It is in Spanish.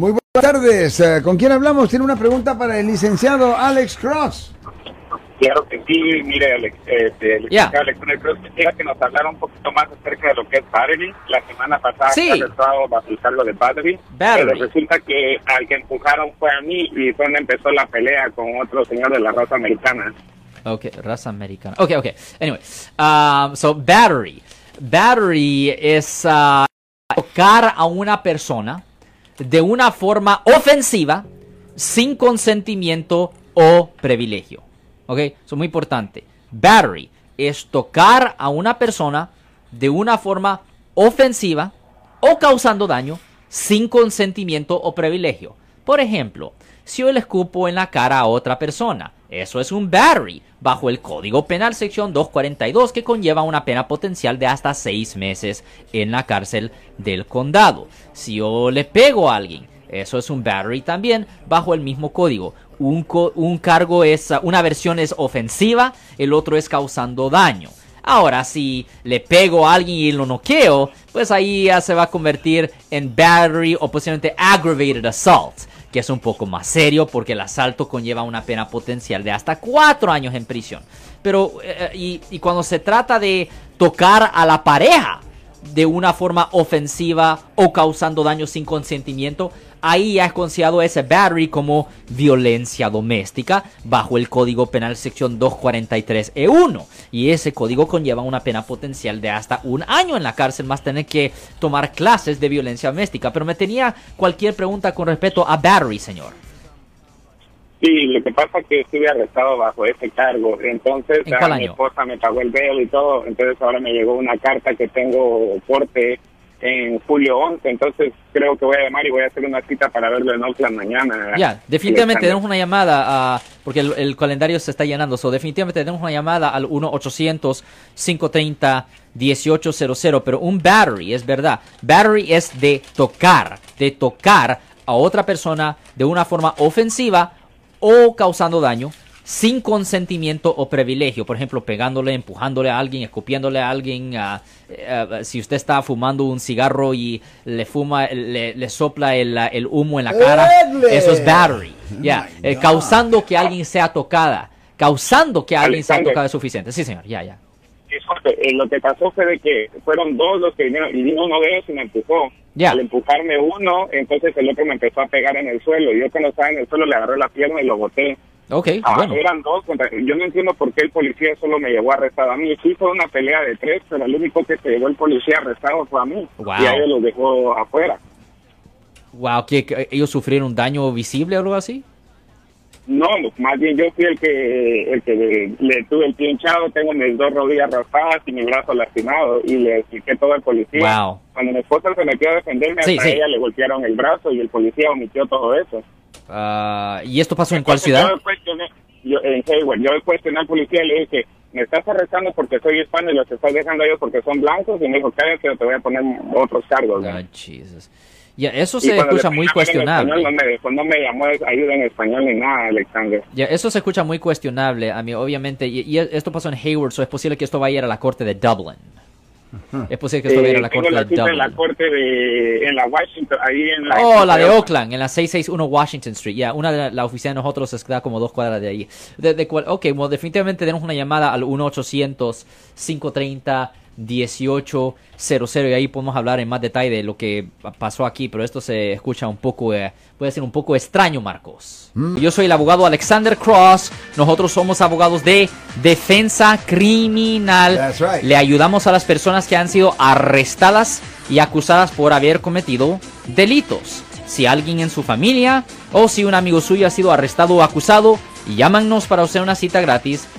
Muy buenas tardes. Eh, ¿Con quién hablamos? Tiene una pregunta para el licenciado Alex Cross. Claro que sí, mire, Alex, este, el Alex, que quisiera que nos hablara un poquito más acerca de lo que es battery. La semana pasada Sí. bajo el cargo de battery. Battery. Pero resulta que al que empujaron fue a mí y fue donde empezó la pelea con otro señor de la raza americana. Ok, raza americana. Ok, ok. Anyway, um, so battery. Battery es uh, tocar a una persona de una forma ofensiva sin consentimiento o privilegio. Ok, eso es muy importante. Battery es tocar a una persona de una forma ofensiva o causando daño sin consentimiento o privilegio. Por ejemplo, si yo le escupo en la cara a otra persona, eso es un battery bajo el Código Penal sección 242 que conlleva una pena potencial de hasta seis meses en la cárcel del condado. Si yo le pego a alguien, eso es un battery también bajo el mismo código. Un, cargo es, una versión es ofensiva, el otro es causando daño. Ahora, si le pego a alguien y lo noqueo, pues ahí ya se va a convertir en battery o posiblemente aggravated assault, que es un poco más serio porque el asalto conlleva una pena potencial de hasta cuatro años en prisión. Pero, eh, y, y cuando se trata de tocar a la pareja de una forma ofensiva o causando daño sin consentimiento, ahí ya es considerado ese battery como violencia doméstica bajo el Código Penal sección 243E1. Y ese código conlleva una pena potencial de hasta un año en la cárcel, más tener que tomar clases de violencia doméstica. Pero me tenía cualquier pregunta con respecto a battery, señor. Sí, lo que pasa es que estuve arrestado bajo ese cargo. Entonces, ¿En ah, mi esposa me pagó el bail y todo. Entonces, ahora me llegó una carta que tengo corte en julio 11. Entonces, creo que voy a llamar y voy a hacer una cita para verlo en Oakland mañana. Ya, definitivamente tenemos una llamada, ah, porque el, el calendario se está llenando, so definitivamente tenemos una llamada al 1-800-530-1800, pero un battery, es verdad, battery es de tocar, de tocar a otra persona de una forma ofensiva o causando daño sin consentimiento o privilegio, por ejemplo, pegándole, empujándole a alguien, escupiéndole a alguien, ah, eh, si usted está fumando un cigarro y le fuma, le, le sopla el, ah, el humo en la cara, eso es battery, ya, my eh, causando que alguien sea tocada, causando que alguien sea tocada es suficiente, sí señor, ya, ya. Eh, lo que pasó fue de que fueron dos los que vinieron y vino uno de ellos y me empujó. Al empujarme uno, entonces el otro me empezó a pegar en el suelo. Y yo cuando estaba en el suelo le agarré la pierna y lo boté. Ok, Ah, bueno. Eran dos. contra- Yo no entiendo por qué el policía solo me llevó arrestado a mí. Sí fue una pelea de tres, pero el único que se llevó el policía arrestado fue a mí. Wow. Y a ellos los dejó afuera. Wow, ¿que, que ellos sufrieron un daño visible o algo así? No, más bien yo fui el que el que le, tuve el pie hinchado, tengo mis dos rodillas raspadas y mi brazo lastimado y le expliqué todo al policía. Wow. Cuando mi esposa se metió a defenderme, Sí, sí. ella le golpearon el brazo y el policía omitió todo eso. Ah, ¿Y esto pasó en cuál ciudad? Yo, yo- en Hayward, yo cuestioné al policía y le dije, me estás arrestando porque soy hispano y los estás dejando a ellos porque son blancos y me dijo, cállate te voy a poner otros cargos. ¿no? Ah, Jesus. Ya, eso se escucha muy cuestionable. español, no me dejó, no me llamó ayuda en español ni nada, Alexander. Ya, eso se escucha muy cuestionable. A mí, obviamente, y, y esto pasó en Hayward, so es posible que esto vaya a ir a la corte de Dublin. Es posible que esto vaya a ir a la Eh, tengo corte la de cita en la Dublin. corte de en la Washington ahí en la Oh, la de Oakland, en la 661 Washington Street. Ya, una de la, la oficina de nosotros está como dos cuadras de ahí. De, de cual- ok, bueno, definitivamente tenemos una llamada al 1-800-530-1800 y ahí podemos hablar en más detalle de lo que pasó aquí, pero esto se escucha un poco, eh, puede ser un poco extraño, Marcos. Yo soy el abogado Alexander Cross. Nosotros somos abogados de defensa criminal. Right. Le ayudamos a las personas que han sido arrestadas y acusadas por haber cometido delitos. Si alguien en su familia o si un amigo suyo ha sido arrestado o acusado, llámanos para hacer una cita gratis.